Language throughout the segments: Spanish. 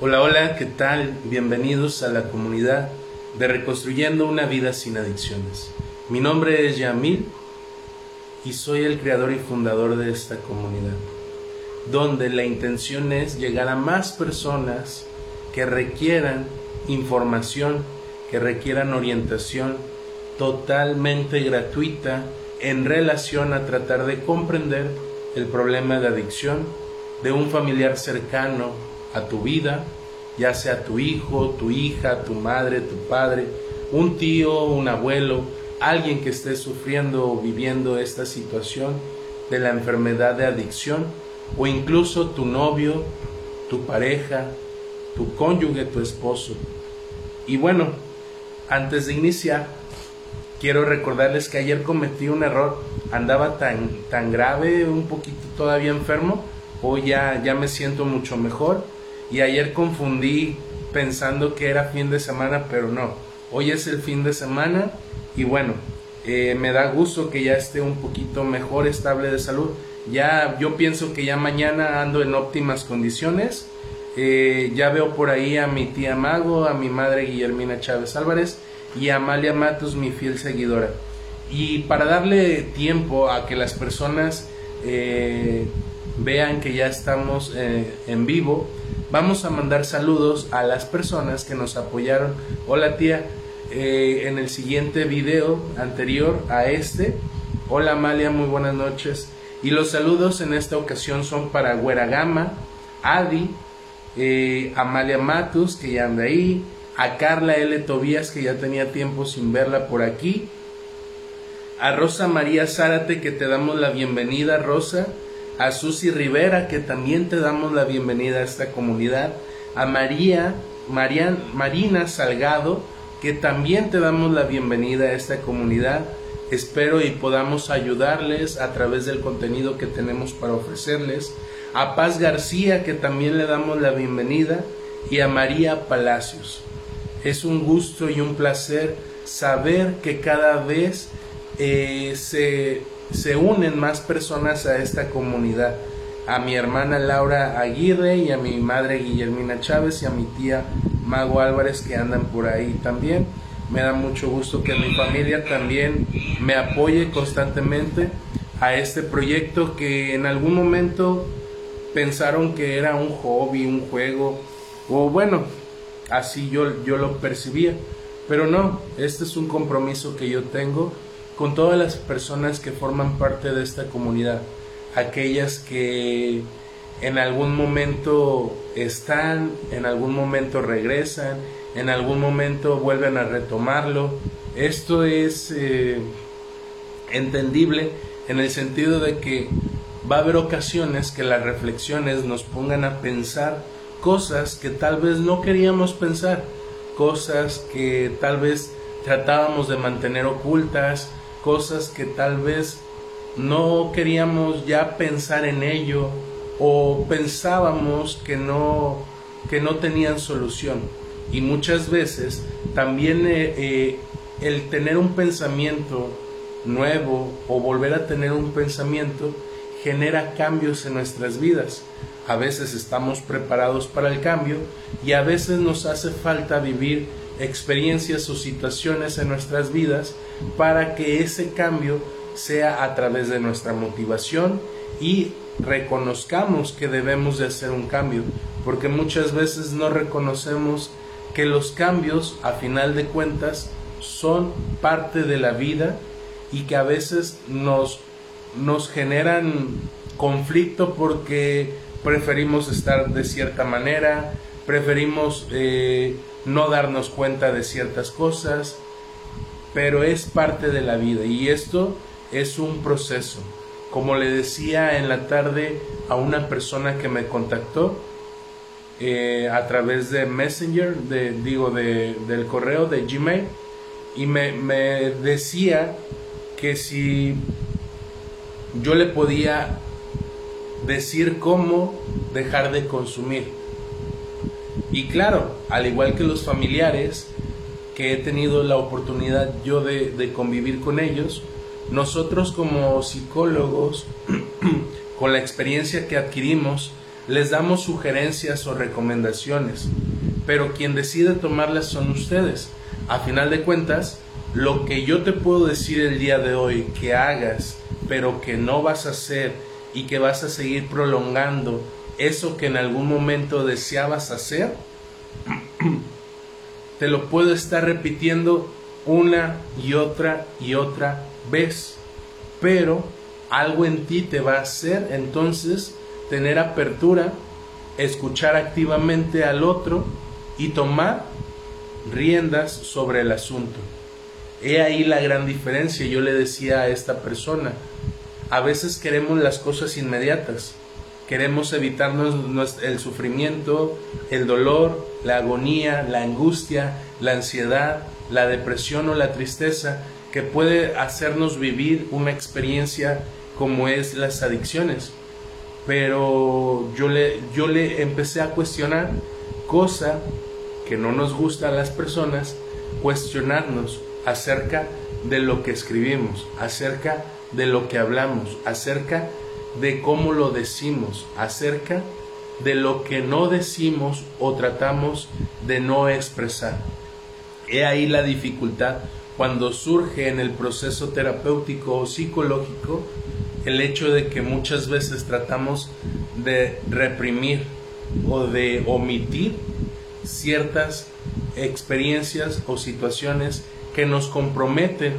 Hola, hola, ¿qué tal? Bienvenidos a la comunidad de Reconstruyendo una vida sin adicciones. Mi nombre es Yamil y soy el creador y fundador de esta comunidad, donde la intención es llegar a más personas que requieran información, que requieran orientación totalmente gratuita en relación a tratar de comprender el problema de adicción de un familiar cercano a tu vida, ya sea tu hijo, tu hija, tu madre, tu padre, un tío, un abuelo, alguien que esté sufriendo o viviendo esta situación de la enfermedad de adicción, o incluso tu novio, tu pareja, tu cónyuge, tu esposo. Y bueno, antes de iniciar, quiero recordarles que ayer cometí un error, andaba tan, tan grave, un poquito todavía enfermo, hoy ya, ya me siento mucho mejor y ayer confundí pensando que era fin de semana, pero no. Hoy es el fin de semana y bueno, eh, me da gusto que ya esté un poquito mejor, estable de salud. Ya yo pienso que ya mañana ando en óptimas condiciones. Eh, ya veo por ahí a mi tía Mago, a mi madre Guillermina Chávez Álvarez y a Amalia Matos, mi fiel seguidora. Y para darle tiempo a que las personas eh, vean que ya estamos en vivo, Vamos a mandar saludos a las personas que nos apoyaron. Hola tía, eh, en el siguiente video anterior a este. Hola Amalia, muy buenas noches. Y los saludos en esta ocasión son para Gama, Adi, eh, Amalia Matus, que ya anda ahí, a Carla L. Tobías, que ya tenía tiempo sin verla por aquí, a Rosa María Zárate, que te damos la bienvenida, Rosa, a Susi Rivera, que también te damos la bienvenida a esta comunidad, a María, Marina Salgado, que también te damos la bienvenida a esta comunidad. Espero y podamos ayudarles a través del contenido que tenemos para ofrecerles. A Paz García, que también le damos la bienvenida. Y a María Palacios. Es un gusto y un placer saber que cada vez eh, se se unen más personas a esta comunidad. A mi hermana Laura Aguirre y a mi madre Guillermina Chávez y a mi tía Mago Álvarez que andan por ahí también. Me da mucho gusto que mi familia también me apoye constantemente a este proyecto que en algún momento pensaron que era un hobby, un juego, o bueno, así yo, yo lo percibía. Pero no, este es un compromiso que yo tengo con todas las personas que forman parte de esta comunidad, aquellas que en algún momento están, en algún momento regresan, en algún momento vuelven a retomarlo. Esto es eh, entendible en el sentido de que va a haber ocasiones que las reflexiones nos pongan a pensar cosas que tal vez no queríamos pensar, cosas que tal vez tratábamos de mantener ocultas, cosas que tal vez no queríamos ya pensar en ello o pensábamos que no, que no tenían solución. Y muchas veces también eh, eh, el tener un pensamiento nuevo o volver a tener un pensamiento genera cambios en nuestras vidas. A veces estamos preparados para el cambio y a veces nos hace falta vivir experiencias o situaciones en nuestras vidas para que ese cambio sea a través de nuestra motivación y reconozcamos que debemos de hacer un cambio, porque muchas veces no reconocemos que los cambios a final de cuentas son parte de la vida y que a veces nos, nos generan conflicto porque preferimos estar de cierta manera, preferimos eh, no darnos cuenta de ciertas cosas, pero es parte de la vida y esto es un proceso. Como le decía en la tarde a una persona que me contactó eh, a través de Messenger, de, digo, de, del correo de Gmail, y me decía que si yo le podía decir cómo dejar de consumir. Y claro, al igual que los familiares que he tenido la oportunidad yo de, convivir con ellos, nosotros como psicólogos, con la experiencia que adquirimos les damos sugerencias o recomendaciones, pero quien decide tomarlas son ustedes. A final de cuentas, lo que yo te puedo decir el día de hoy que hagas, pero que no vas a hacer y que vas a seguir prolongando eso que en algún momento deseabas hacer, te lo puedo estar repitiendo una y otra y otra vez, pero algo en ti te va a hacer entonces tener apertura, escuchar activamente al otro y tomar riendas sobre el asunto. He ahí la gran diferencia, yo le decía a esta persona, a veces queremos las cosas inmediatas, queremos evitarnos el sufrimiento, el dolor, la agonía, la angustia, la ansiedad, la depresión o la tristeza que puede hacernos vivir una experiencia como es las adicciones. Pero yo le, yo le empecé a cuestionar, cosa que no nos gusta a las personas, cuestionarnos acerca de lo que escribimos, acerca de lo que hablamos, acerca de cómo lo decimos, acerca de lo que no decimos o tratamos de no expresar. He ahí la dificultad cuando surge en el proceso terapéutico o psicológico el hecho de que muchas veces tratamos de reprimir o de omitir ciertas experiencias o situaciones que nos comprometen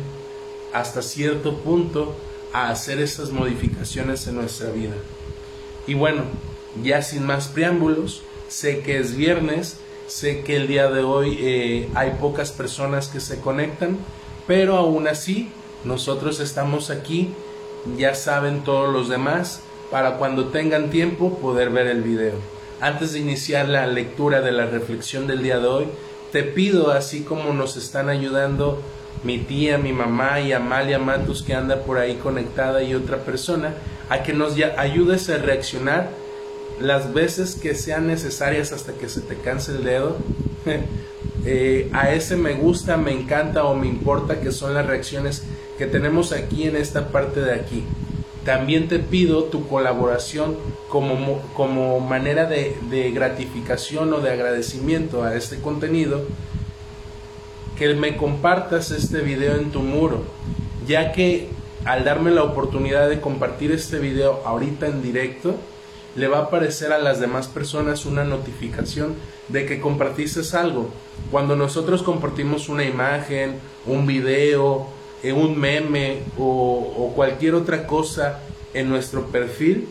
hasta cierto punto a hacer esas modificaciones en nuestra vida. Y bueno, ya sin más preámbulos, sé que es viernes, sé que el día de hoy eh, hay pocas personas que se conectan, pero aún así nosotros estamos aquí, ya saben todos los demás, para cuando tengan tiempo poder ver el video. Antes de iniciar la lectura de la reflexión del día de hoy, te pido, así como nos están ayudando mi tía, mi mamá y Amalia Matus que anda por ahí conectada y otra persona, a que nos ayudes a reaccionar las veces que sean necesarias hasta que se te canse el dedo. Eh, a ese me gusta, me encanta o me importa que son las reacciones que tenemos aquí en esta parte de aquí. También te pido tu colaboración como, como manera de, de gratificación o de agradecimiento a este contenido, que me compartas este video en tu muro, ya que al darme la oportunidad de compartir este video ahorita en directo, le va a aparecer a las demás personas una notificación de que compartiste algo. Cuando nosotros compartimos una imagen, un video, un meme o, cualquier otra cosa en nuestro perfil,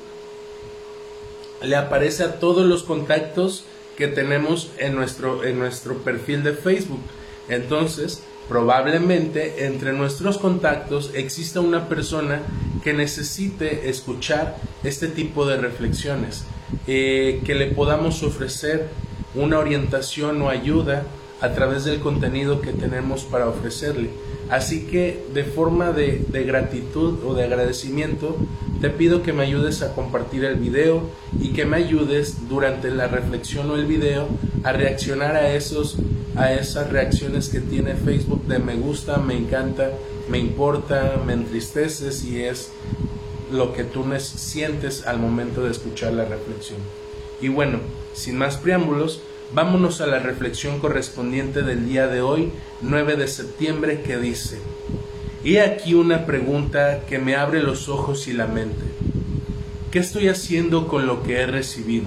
le aparece a todos los contactos que tenemos en nuestro, en nuestro perfil de Facebook. Entonces, probablemente entre nuestros contactos exista una persona que necesite escuchar este tipo de reflexiones, eh, que le podamos ofrecer una orientación o ayuda a través del contenido que tenemos para ofrecerle. Así que de forma de, gratitud o de agradecimiento, te pido que me ayudes a compartir el video y que me ayudes durante la reflexión o el video a reaccionar a, esos, a esas reacciones que tiene Facebook de me gusta, me encanta, me importa, me entristece si es lo que tú sientes al momento de escuchar la reflexión. Y bueno, sin más preámbulos, Vámonos a la reflexión correspondiente del día de hoy, 9 de septiembre, que dice, He aquí una pregunta que me abre los ojos y la mente. ¿Qué estoy haciendo con lo que he recibido?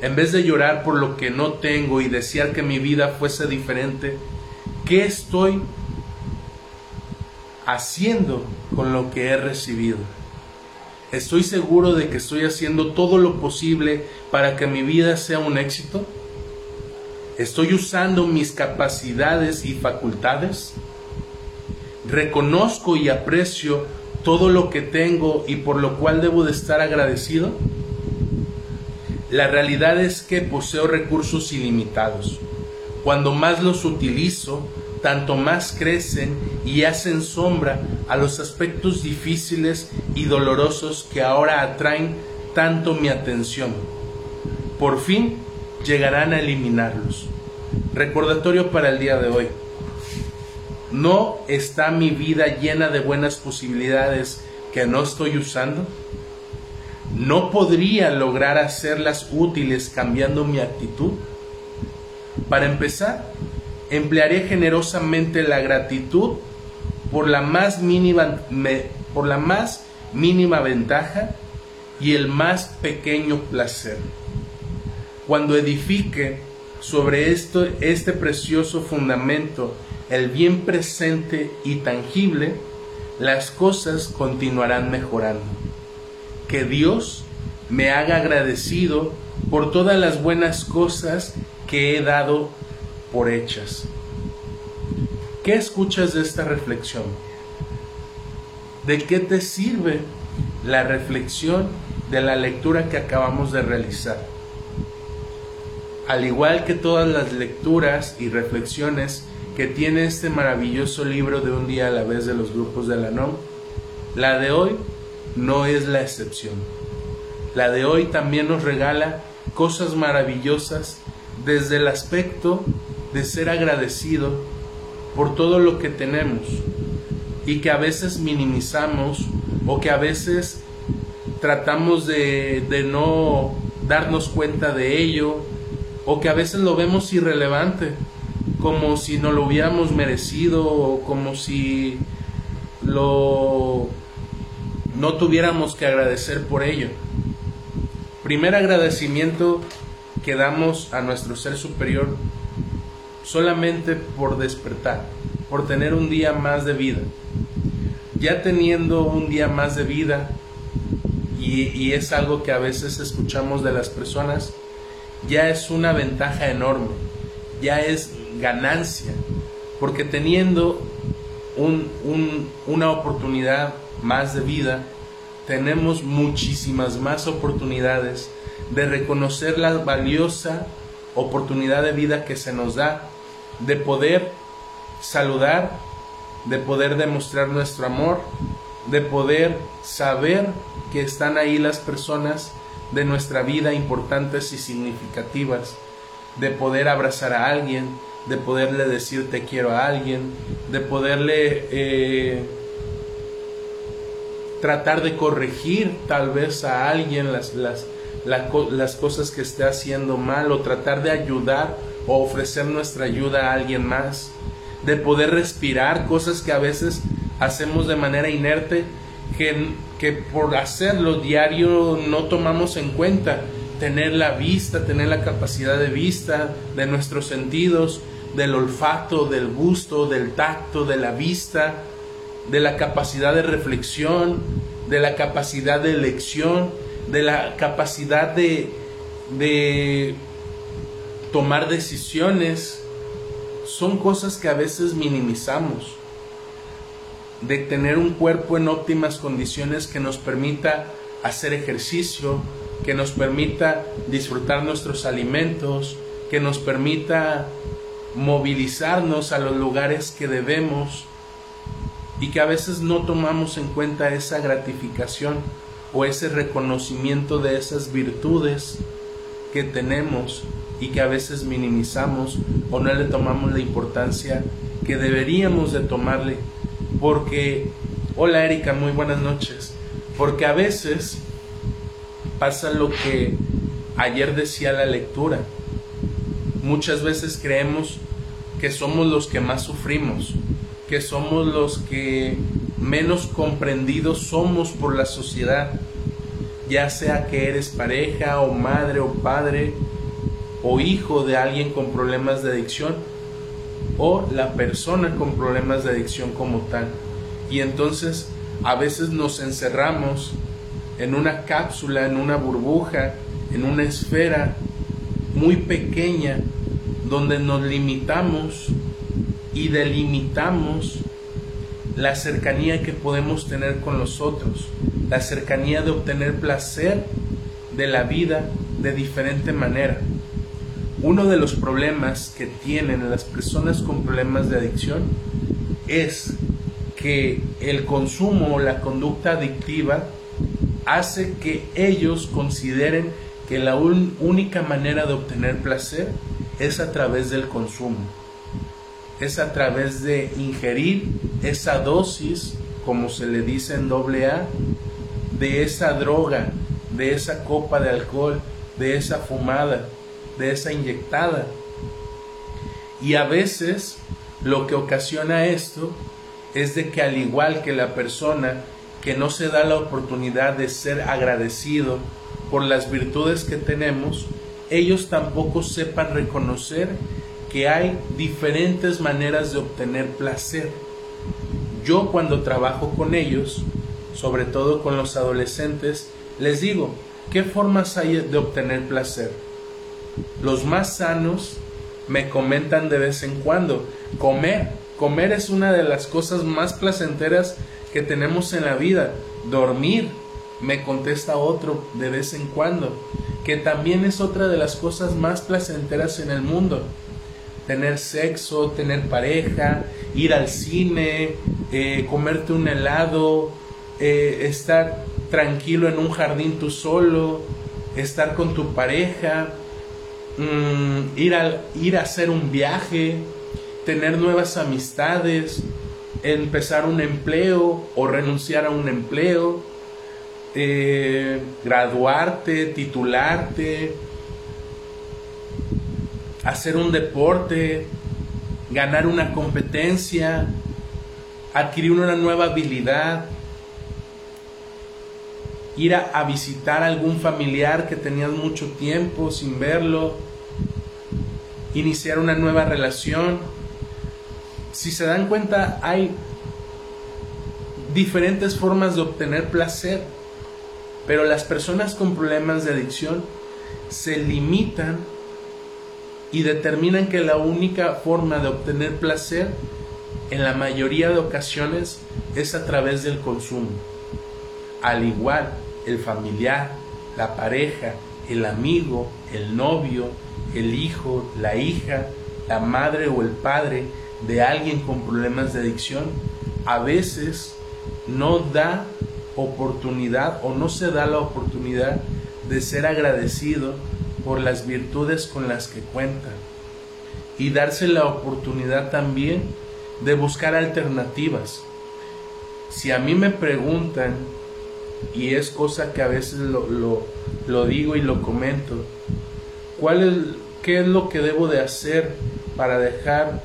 En vez de llorar por lo que no tengo y desear que mi vida fuese diferente, ¿qué estoy haciendo con lo que he recibido? ¿Estoy seguro de que estoy haciendo todo lo posible para que mi vida sea un éxito? ¿Estoy usando mis capacidades y facultades? ¿Reconozco y aprecio todo lo que tengo y por lo cual debo de estar agradecido? La realidad es que poseo recursos ilimitados. Cuando más los utilizo, tanto más crecen y hacen sombra a los aspectos difíciles y dolorosos que ahora atraen tanto mi atención. Por fin, llegarán a eliminarlos. Recordatorio para el día de hoy. ¿No está mi vida llena de buenas posibilidades que no estoy usando? ¿no podría lograr hacerlas útiles cambiando mi actitud? Para empezar, emplearé generosamente la gratitud por la más mínima, por la más mínima ventaja y el más pequeño placer. Cuando edifique sobre esto, este precioso fundamento, el bien presente y tangible, las cosas continuarán mejorando. Que Dios me haga agradecido por todas las buenas cosas que he dado por hechas. ¿Qué escuchas de esta reflexión? ¿De qué te sirve la reflexión de la lectura que acabamos de realizar? Al igual que todas las lecturas y reflexiones que tiene este maravilloso libro de un día a la vez de los grupos de la NOM, la de hoy no es la excepción. La de hoy también nos regala cosas maravillosas desde el aspecto de ser agradecido por todo lo que tenemos y que a veces minimizamos o que a veces tratamos de, no darnos cuenta de ello o que a veces lo vemos irrelevante como si no lo hubiéramos merecido o como si lo no tuviéramos que agradecer por ello. Primer agradecimiento que damos a nuestro ser superior solamente por despertar, por tener un día más de vida. Ya teniendo un día más de vida, y, y, es algo que a veces escuchamos de las personas, ya es una ventaja enorme, ya es ganancia, porque teniendo un, un, una oportunidad más de vida, tenemos muchísimas más oportunidades de reconocer la valiosa oportunidad de vida que se nos da, de poder saludar, de poder demostrar nuestro amor, de poder saber que están ahí las personas de nuestra vida importantes y significativas, de poder abrazar a alguien, de poderle decir te quiero a alguien, de poderle eh, tratar de corregir tal vez a alguien las, las, las cosas que esté haciendo mal o tratar de ayudar o ofrecer nuestra ayuda a alguien más, de poder respirar cosas que a veces hacemos de manera inerte, que, que por hacerlo diario no tomamos en cuenta, tener la vista, tener la capacidad de vista de nuestros sentidos, del olfato, del gusto, del tacto, de la vista, de la capacidad de reflexión, de la capacidad de elección, de la capacidad de, de tomar decisiones, son cosas que a veces minimizamos. De tener un cuerpo en óptimas condiciones que nos permita hacer ejercicio, que nos permita disfrutar nuestros alimentos, que nos permita movilizarnos a los lugares que debemos y que a veces no tomamos en cuenta esa gratificación o ese reconocimiento de esas virtudes que tenemos y que a veces minimizamos o no le tomamos la importancia que deberíamos de tomarle porque hola Erika muy buenas noches. Porque a veces pasa lo que ayer decía la lectura. Muchas veces creemos que somos los que más sufrimos, que somos los que menos comprendidos somos por la sociedad, ya sea que eres pareja o madre o padre o hijo de alguien con problemas de adicción o la persona con problemas de adicción como tal. Y entonces a veces nos encerramos en una cápsula, en una burbuja, en una esfera muy pequeña donde nos limitamos y delimitamos la cercanía que podemos tener con los otros, la cercanía de obtener placer de la vida de diferente manera. Uno de los problemas que tienen las personas con problemas de adicción es que el consumo o la conducta adictiva hace que ellos consideren que la única manera de obtener placer es a través del consumo, es a través de ingerir esa dosis, como se le dice en doble A, de esa droga, de esa copa de alcohol, de esa fumada, de esa inyectada. Y a veces lo que ocasiona esto es de que al igual que la persona que no se da la oportunidad de ser agradecido por las virtudes que tenemos, ellos tampoco sepan reconocer que hay diferentes maneras de obtener placer. Yo cuando trabajo con ellos, sobre todo con los adolescentes, les digo, ¿qué formas hay de obtener placer? Los más sanos me comentan de vez en cuando, comer. Comer es una de las cosas más placenteras que tenemos en la vida. Dormir, me contesta otro de vez en cuando, que también es otra de las cosas más placenteras en el mundo. Tener sexo, tener pareja, ir al cine, eh, comerte un helado, eh, estar tranquilo en un jardín tú solo, estar con tu pareja, mm, ir, a, ir a hacer un viaje, tener nuevas amistades, empezar un empleo o renunciar a un empleo, eh, graduarte, titularte, hacer un deporte, ganar una competencia, adquirir una nueva habilidad, ir a, visitar a algún familiar que tenías mucho tiempo sin verlo, iniciar una nueva relación. Si se dan cuenta, hay diferentes formas de obtener placer, pero las personas con problemas de adicción se limitan y determinan que la única forma de obtener placer en la mayoría de ocasiones es a través del consumo. Al igual el familiar, la pareja, el amigo, el novio, el hijo, la hija, la madre o el padre de alguien con problemas de adicción, a veces no da oportunidad o no se da la oportunidad de ser agradecido por las virtudes con las que cuenta y darse la oportunidad también de buscar alternativas. Si a mí me preguntan y es cosa que a veces lo, lo, digo y lo comento. ¿Cuál es, ¿Qué es lo que debo de hacer para dejar,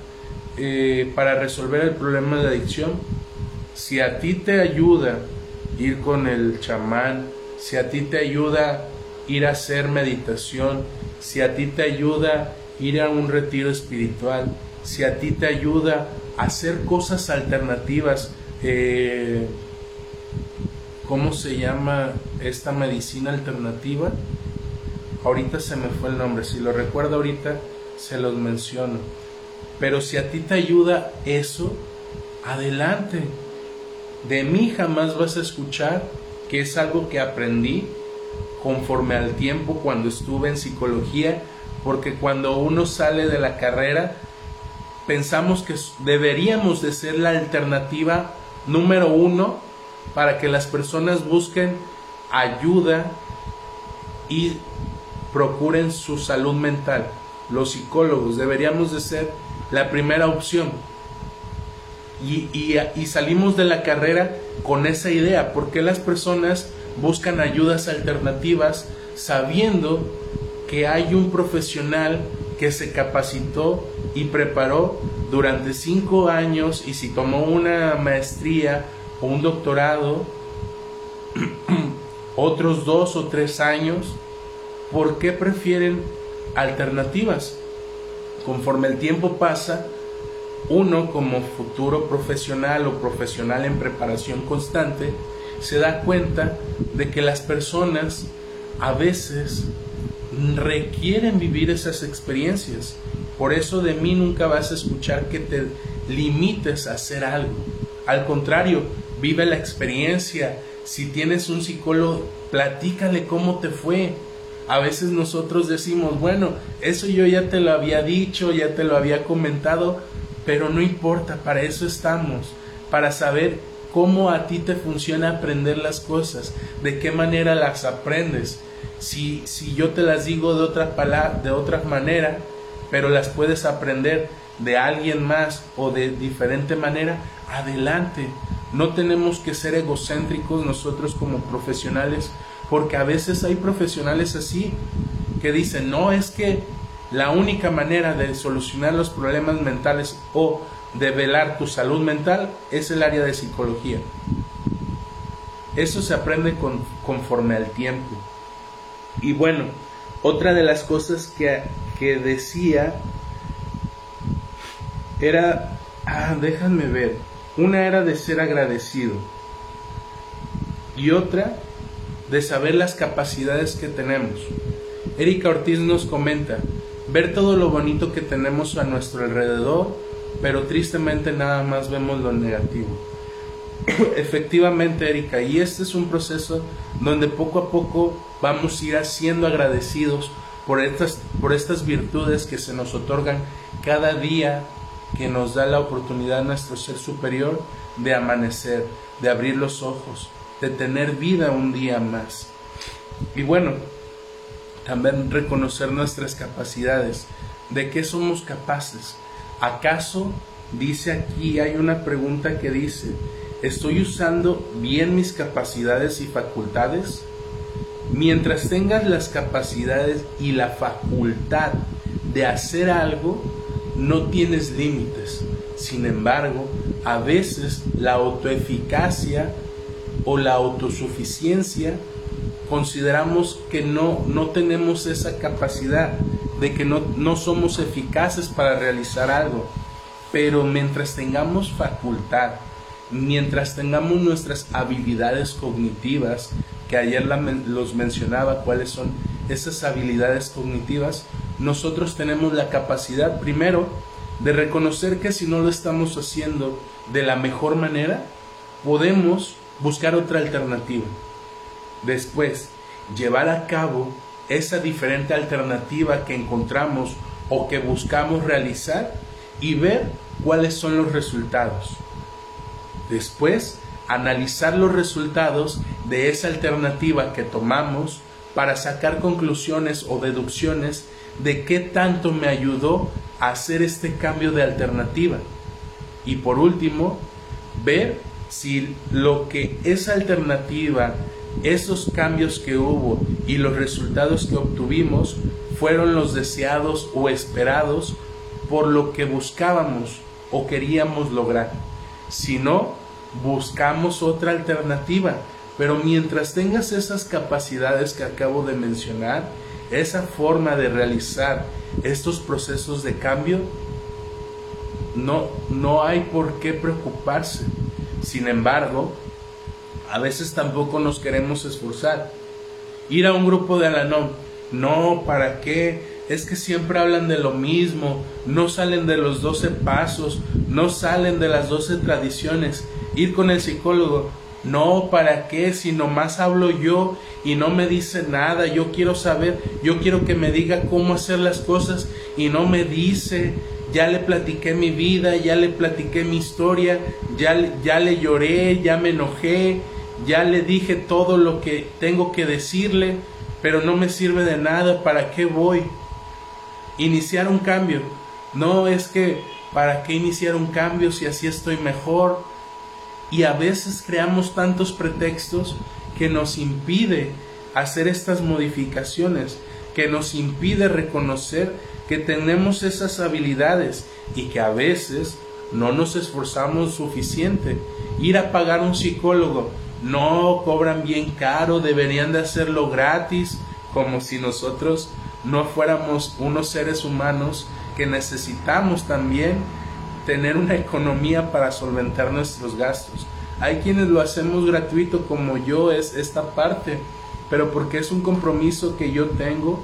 eh, para resolver el problema de adicción? Si a ti te ayuda ir con el chamán, si a ti te ayuda ir a hacer meditación, si a ti te ayuda ir a un retiro espiritual, si a ti te ayuda hacer cosas alternativas, eh, ¿Cómo se llama esta medicina alternativa? Ahorita se me fue el nombre, si lo recuerdo ahorita se los menciono. Pero si a ti te ayuda eso, adelante. De mí jamás vas a escuchar que es algo que aprendí conforme al tiempo cuando estuve en psicología, porque cuando uno sale de la carrera, pensamos que deberíamos de ser la alternativa número uno para que las personas busquen ayuda y procuren su salud mental. Los psicólogos deberíamos de ser la primera opción. Y, y, salimos de la carrera con esa idea. porque las personas buscan ayudas alternativas sabiendo que hay un profesional que se capacitó y preparó durante cinco años y si tomó una maestría o un doctorado, otros dos o tres años, ¿por qué prefieren alternativas? Conforme el tiempo pasa, uno como futuro profesional o profesional en preparación constante se da cuenta de que las personas a veces requieren vivir esas experiencias. Por eso de mí nunca vas a escuchar que te limites a hacer algo. Al contrario, vive la experiencia. Si tienes un psicólogo, platícale cómo te fue. A veces nosotros decimos, bueno, eso yo ya te lo había dicho, ya te lo había comentado, pero no importa, para eso estamos, para saber cómo a ti te funciona aprender las cosas, de qué manera las aprendes. Si, si yo te las digo de otra, palabra, de manera, pero las puedes aprender de alguien más o de diferente manera, adelante. No tenemos que ser egocéntricos nosotros como profesionales porque a veces hay profesionales así que dicen, no, es que la única manera de solucionar los problemas mentales o de velar tu salud mental es el área de psicología. Eso se aprende con, conforme al tiempo. Y bueno, otra de las cosas que, que decía era, ah, déjame ver, una era de ser agradecido y otra de saber las capacidades que tenemos. Erika Ortiz nos comenta, ver todo lo bonito que tenemos a nuestro alrededor, pero tristemente nada más vemos lo negativo. Efectivamente, Erika, y este es un proceso donde poco a poco vamos a ir siendo agradecidos por estas, por estas virtudes que se nos otorgan cada día que nos da la oportunidad nuestro ser superior de amanecer, de abrir los ojos, de tener vida un día más. Y bueno, también reconocer nuestras capacidades, de qué somos capaces. ¿Acaso, dice aquí, hay una pregunta que dice, ¿estoy usando bien mis capacidades y facultades? Mientras tengas las capacidades y la facultad de hacer algo, no tienes límites. Sin embargo, a veces la autoeficacia o la autosuficiencia consideramos que no, no tenemos esa capacidad, de que no, no somos eficaces para realizar algo. Pero mientras tengamos facultad, mientras tengamos nuestras habilidades cognitivas, que ayer los mencionaba cuáles son esas habilidades cognitivas, nosotros tenemos la capacidad primero de reconocer que si no lo estamos haciendo de la mejor manera, podemos buscar otra alternativa. Después, llevar a cabo esa diferente alternativa que encontramos o que buscamos realizar y ver cuáles son los resultados. Después, analizar los resultados de esa alternativa que tomamos para sacar conclusiones o deducciones de qué tanto me ayudó a hacer este cambio de alternativa. Y por último, ver si lo que esa alternativa, esos cambios que hubo y los resultados que obtuvimos fueron los deseados o esperados por lo que buscábamos o queríamos lograr. Si no, buscamos otra alternativa. Pero mientras tengas esas capacidades que acabo de mencionar, esa forma de realizar estos procesos de cambio, no, no hay por qué preocuparse. Sin embargo, a veces tampoco nos queremos esforzar. Ir a un grupo de Alanón, no, ¿para qué? Es que siempre hablan de lo mismo, no salen de los doce pasos, no salen de las doce tradiciones. Ir con el psicólogo, no, ¿para qué? Si nomás hablo yo y no me dice nada, yo quiero saber, yo quiero que me diga cómo hacer las cosas y no me dice, ya le platiqué mi vida, ya le platiqué mi historia, ya, ya le lloré, ya me enojé, ya le dije todo lo que tengo que decirle, pero no me sirve de nada, ¿para qué voy? Iniciar un cambio. No es que, ¿para qué iniciar un cambio si así estoy mejor? Y a veces creamos tantos pretextos que nos impide hacer estas modificaciones, que nos impide reconocer que tenemos esas habilidades y que a veces no nos esforzamos suficiente. Ir a pagar un psicólogo, no cobran bien caro, deberían de hacerlo gratis, como si nosotros no fuéramos unos seres humanos que necesitamos también tener una economía para solventar nuestros gastos. Hay quienes lo hacemos gratuito como yo es esta parte, pero porque es un compromiso que yo tengo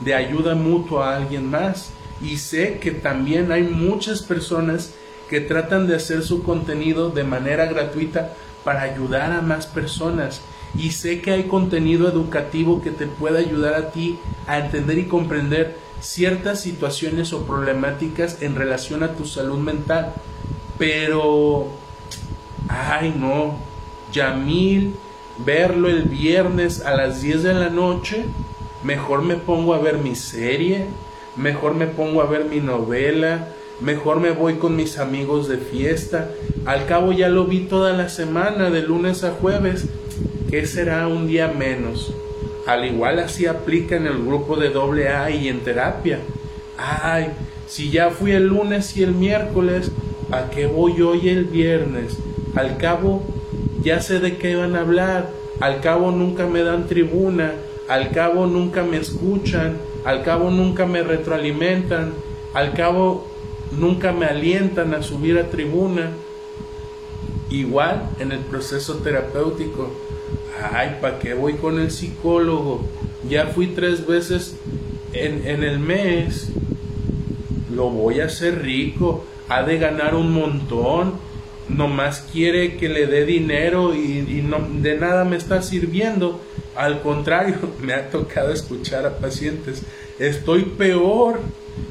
de ayuda mutua a alguien más. Y sé que también hay muchas personas que tratan de hacer su contenido de manera gratuita para ayudar a más personas. Y sé que hay contenido educativo que te puede ayudar a ti a entender y comprender ciertas situaciones o problemáticas en relación a tu salud mental. Pero, ay no, Yamil, verlo el viernes a las 10 de la noche, mejor me pongo a ver mi serie, mejor me pongo a ver mi novela, mejor me voy con mis amigos de fiesta. Al cabo ya lo vi toda la semana, de lunes a jueves. ¿Qué será un día menos? Al igual así aplica en el grupo de doble A y en terapia. Ay, si ya fui el lunes y el miércoles, ¿a qué voy hoy el viernes? Al cabo, ya sé de qué van a hablar, al cabo nunca me dan tribuna, al cabo nunca me escuchan, al cabo nunca me retroalimentan, al cabo nunca me alientan a subir a tribuna. Igual en el proceso terapéutico, ay, ¿para qué voy con el psicólogo? Ya fui tres veces en, en el mes, lo voy a hacer rico, ha de ganar un montón, nomás quiere que le dé dinero y, no, de nada me está sirviendo. Al contrario, me ha tocado escuchar a pacientes, estoy peor.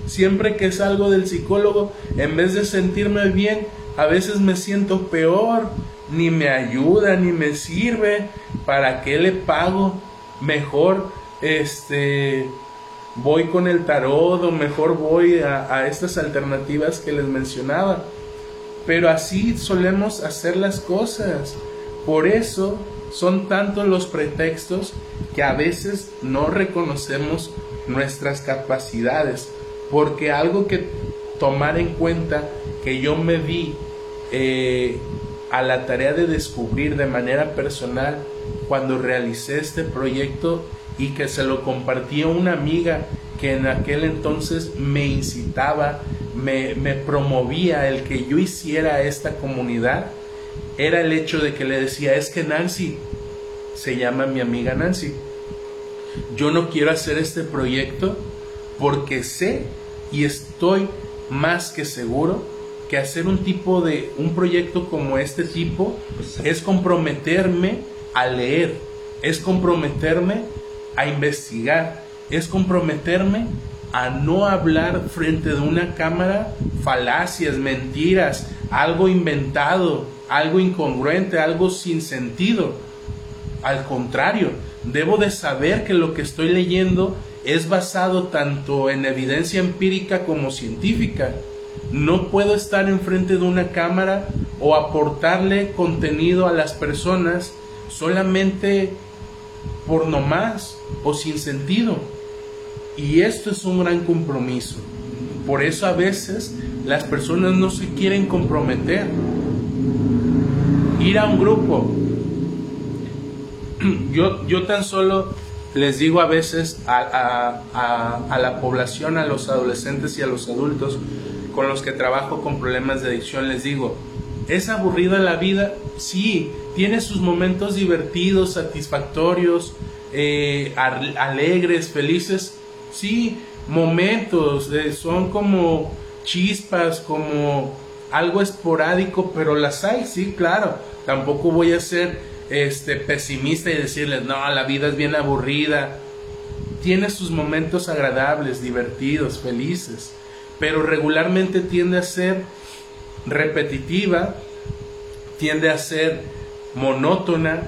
Siempre que salgo del psicólogo, en vez de sentirme bien, a veces me siento peor, ni me ayuda, ni me sirve. ¿Para qué le pago? Mejor, este, voy con el tarot o mejor voy a, estas alternativas que les mencionaba. Pero así solemos hacer las cosas. Por eso son tantos los pretextos que a veces no reconocemos nuestras capacidades. Porque algo que tomar en cuenta que yo me di eh, a la tarea de descubrir de manera personal cuando realicé este proyecto y que se lo compartí a una amiga que en aquel entonces me incitaba, me, me promovía el que yo hiciera esta comunidad, era el hecho de que le decía, es que Nancy, se llama mi amiga Nancy, yo no quiero hacer este proyecto porque sé y estoy más que seguro que hacer un tipo de un proyecto como este tipo es comprometerme a leer, es comprometerme a investigar, es comprometerme a no hablar frente de una cámara falacias, mentiras, algo inventado, algo incongruente, algo sin sentido. Al contrario, debo de saber que lo que estoy leyendo es basado tanto en evidencia empírica como científica. No puedo estar enfrente de una cámara o aportarle contenido a las personas solamente por nomás o sin sentido. Y esto es un gran compromiso. Por eso a veces las personas no se quieren comprometer. Ir a un grupo. Yo, yo tan solo les digo a veces a, a, la población, a los adolescentes y a los adultos con los que trabajo con problemas de adicción, les digo, ¿es aburrida la vida? Sí, tiene sus momentos divertidos, satisfactorios, eh, alegres, felices, sí, momentos, eh, son como chispas, como algo esporádico, pero las hay, sí, claro. Tampoco voy a ser este pesimista y decirles, no, la vida es bien aburrida. Tiene sus momentos agradables, divertidos, felices, pero regularmente tiende a ser repetitiva, tiende a ser monótona,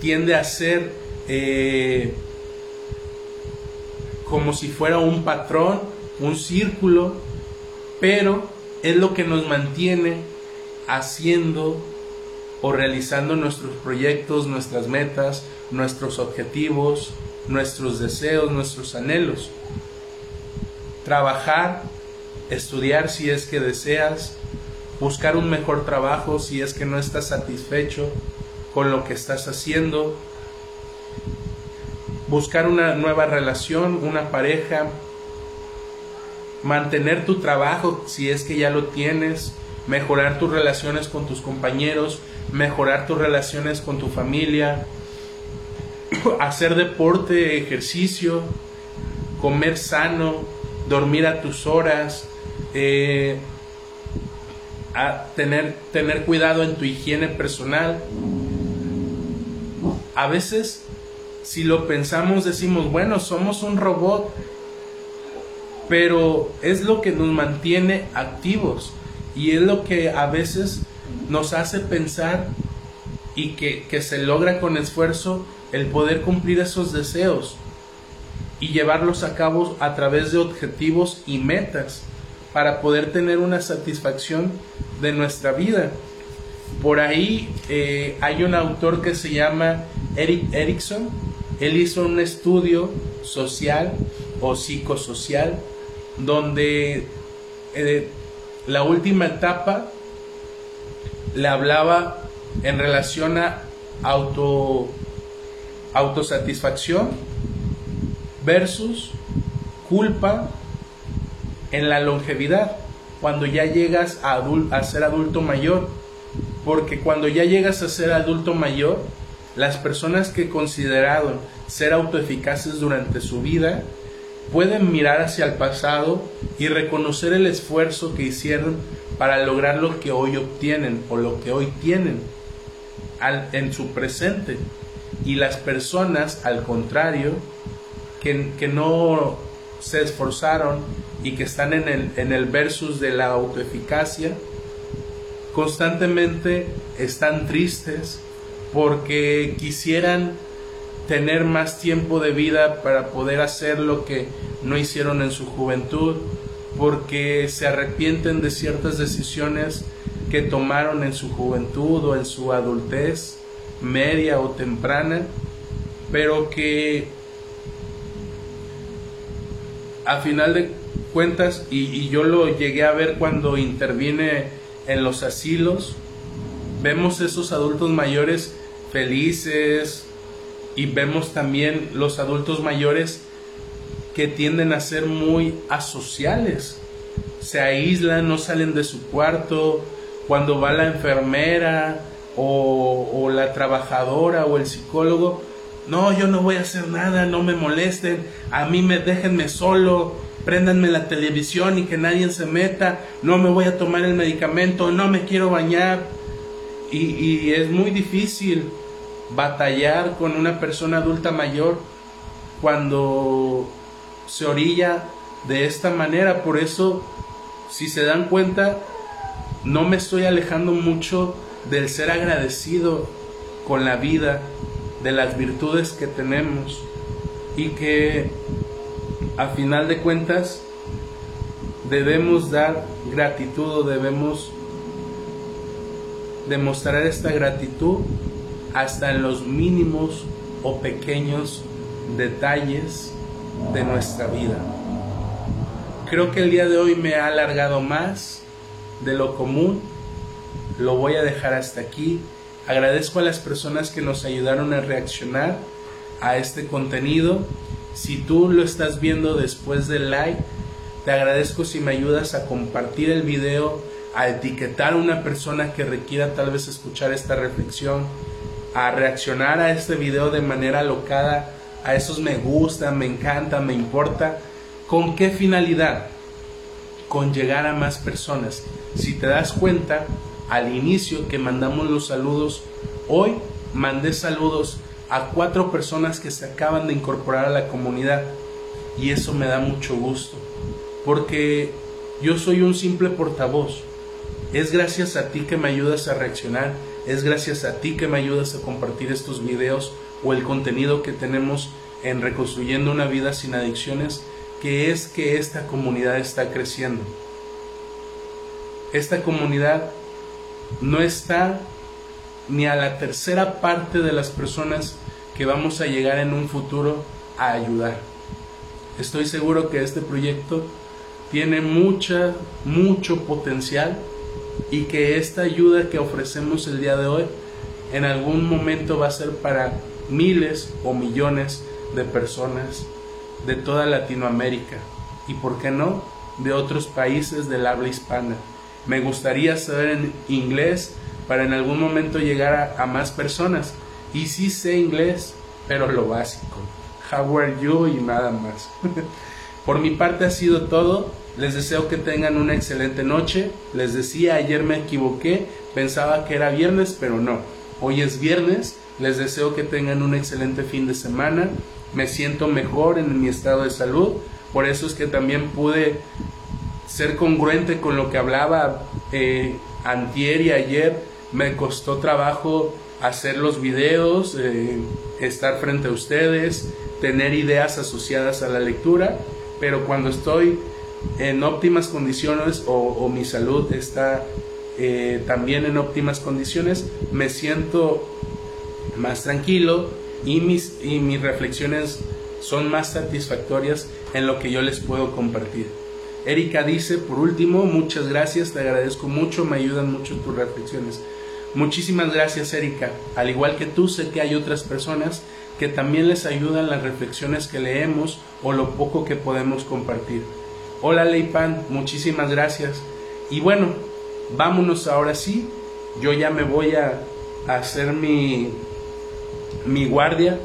tiende a ser eh, como si fuera un patrón, un círculo, pero es lo que nos mantiene haciendo o realizando nuestros proyectos, nuestras metas, nuestros objetivos, nuestros deseos, nuestros anhelos. Trabajar, estudiar si es que deseas, buscar un mejor trabajo si es que no estás satisfecho con lo que estás haciendo, buscar una nueva relación, una pareja, mantener tu trabajo si es que ya lo tienes, mejorar tus relaciones con tus compañeros, mejorar tus relaciones con tu familia, hacer deporte, ejercicio, comer sano, dormir a tus horas, eh, tener, tener cuidado en tu higiene personal. A veces si lo pensamos decimos, bueno, somos un robot, pero es lo que nos mantiene activos y es lo que a veces nos hace pensar y que, que se logra con esfuerzo el poder cumplir esos deseos y llevarlos a cabo a través de objetivos y metas para poder tener una satisfacción de nuestra vida. Por ahí eh, hay un autor que se llama Eric Erickson él hizo un estudio social o psicosocial donde eh, la última etapa le hablaba en relación a auto, autosatisfacción versus culpa en la longevidad, cuando ya llegas a, ser adulto mayor. Porque cuando ya llegas a ser adulto mayor, las personas que consideraron ser autoeficaces durante su vida pueden mirar hacia el pasado y reconocer el esfuerzo que hicieron para lograr lo que hoy obtienen o lo que hoy tienen en su presente. Y las personas, al contrario, que, que no se esforzaron y que están en el, en el versus de la autoeficacia, constantemente están tristes porque quisieran tener más tiempo de vida para poder hacer lo que no hicieron en su juventud, porque se arrepienten de ciertas decisiones que tomaron en su juventud o en su adultez media o temprana, pero que a final de y, yo lo llegué a ver cuando interviene en los asilos, vemos esos adultos mayores felices y vemos también los adultos mayores que tienden a ser muy asociales. Se aíslan, no salen de su cuarto. Cuando va la enfermera o, o la trabajadora o el psicólogo, no, yo no voy a hacer nada, no me molesten, a mí me déjenme solo, préndanme la televisión y que nadie se meta, no me voy a tomar el medicamento, no me quiero bañar. Y, y es muy difícil batallar con una persona adulta mayor cuando se orilla de esta manera. Por eso, si se dan cuenta, no me estoy alejando mucho del ser agradecido con la vida, de las virtudes que tenemos y que a final de cuentas debemos dar gratitud o debemos demostrar esta gratitud hasta en los mínimos o pequeños detalles de nuestra vida. Creo que el día de hoy me ha alargado más de lo común. Lo voy a dejar hasta aquí. Agradezco a las personas que nos ayudaron a reaccionar a este contenido. Si tú lo estás viendo después del like, te agradezco si me ayudas a compartir el video, a etiquetar a una persona que requiera tal vez escuchar esta reflexión, a reaccionar a este video de manera alocada a esos me gusta, me encanta, me importa. ¿Con qué finalidad? Con llegar a más personas. Si te das cuenta, al inicio que mandamos los saludos, hoy mandé saludos a cuatro personas que se acaban de incorporar a la comunidad. Y eso me da mucho gusto. Porque yo soy un simple portavoz. Es gracias a ti que me ayudas a reaccionar. Es gracias a ti que me ayudas a compartir estos videos o el contenido que tenemos en Reconstruyendo una vida sin adicciones, que es que esta comunidad está creciendo. Esta comunidad no está ni a la tercera parte de las personas que vamos a llegar en un futuro a ayudar. Estoy seguro que este proyecto tiene mucha, mucho potencial y que esta ayuda que ofrecemos el día de hoy en algún momento va a ser para miles o millones de personas de toda Latinoamérica y, por qué no, de otros países del habla hispana. Me gustaría saber en inglés para en algún momento llegar a, más personas. Y sí sé inglés, pero lo básico. How are you y nada más. por mi parte ha sido todo. Les deseo que tengan una excelente noche. Les decía, ayer me equivoqué, pensaba que era viernes, pero no. Hoy es viernes les deseo que tengan un excelente fin de semana. Me siento mejor en mi estado de salud. Por eso es que también pude ser congruente con lo que hablaba eh, antier y ayer. Me costó trabajo hacer los videos, eh, estar frente a ustedes, tener ideas asociadas a la lectura. Pero cuando estoy en óptimas condiciones o, mi salud está eh, también en óptimas condiciones, me siento más tranquilo y mis, y mis reflexiones son más satisfactorias en lo que yo les puedo compartir. Erika dice, por último, muchas gracias, te agradezco mucho, me ayudan mucho tus reflexiones. Muchísimas gracias, Erika. Al igual que tú, sé que hay otras personas que también les ayudan las reflexiones que leemos o lo poco que podemos compartir. Hola, Leipan, muchísimas gracias. Y bueno, vámonos ahora sí. Yo ya me voy a, hacer mi, mi guardia,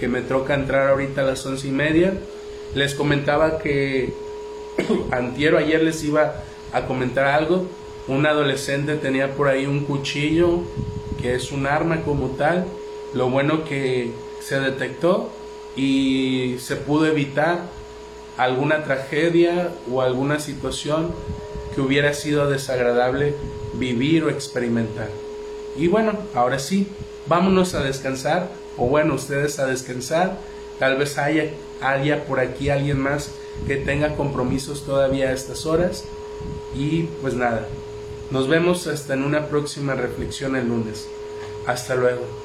que me toca entrar ahorita a las once y media. Les comentaba que antiero ayer les iba a comentar algo. Un adolescente tenía por ahí un cuchillo, que es un arma como tal. Lo bueno que se detectó y se pudo evitar alguna tragedia o alguna situación que hubiera sido desagradable vivir o experimentar. Y bueno, ahora sí, vámonos a descansar, o bueno, ustedes a descansar. Tal vez haya, haya por aquí alguien más que tenga compromisos todavía a estas horas. Y pues nada, nos vemos hasta en una próxima reflexión el lunes. Hasta luego.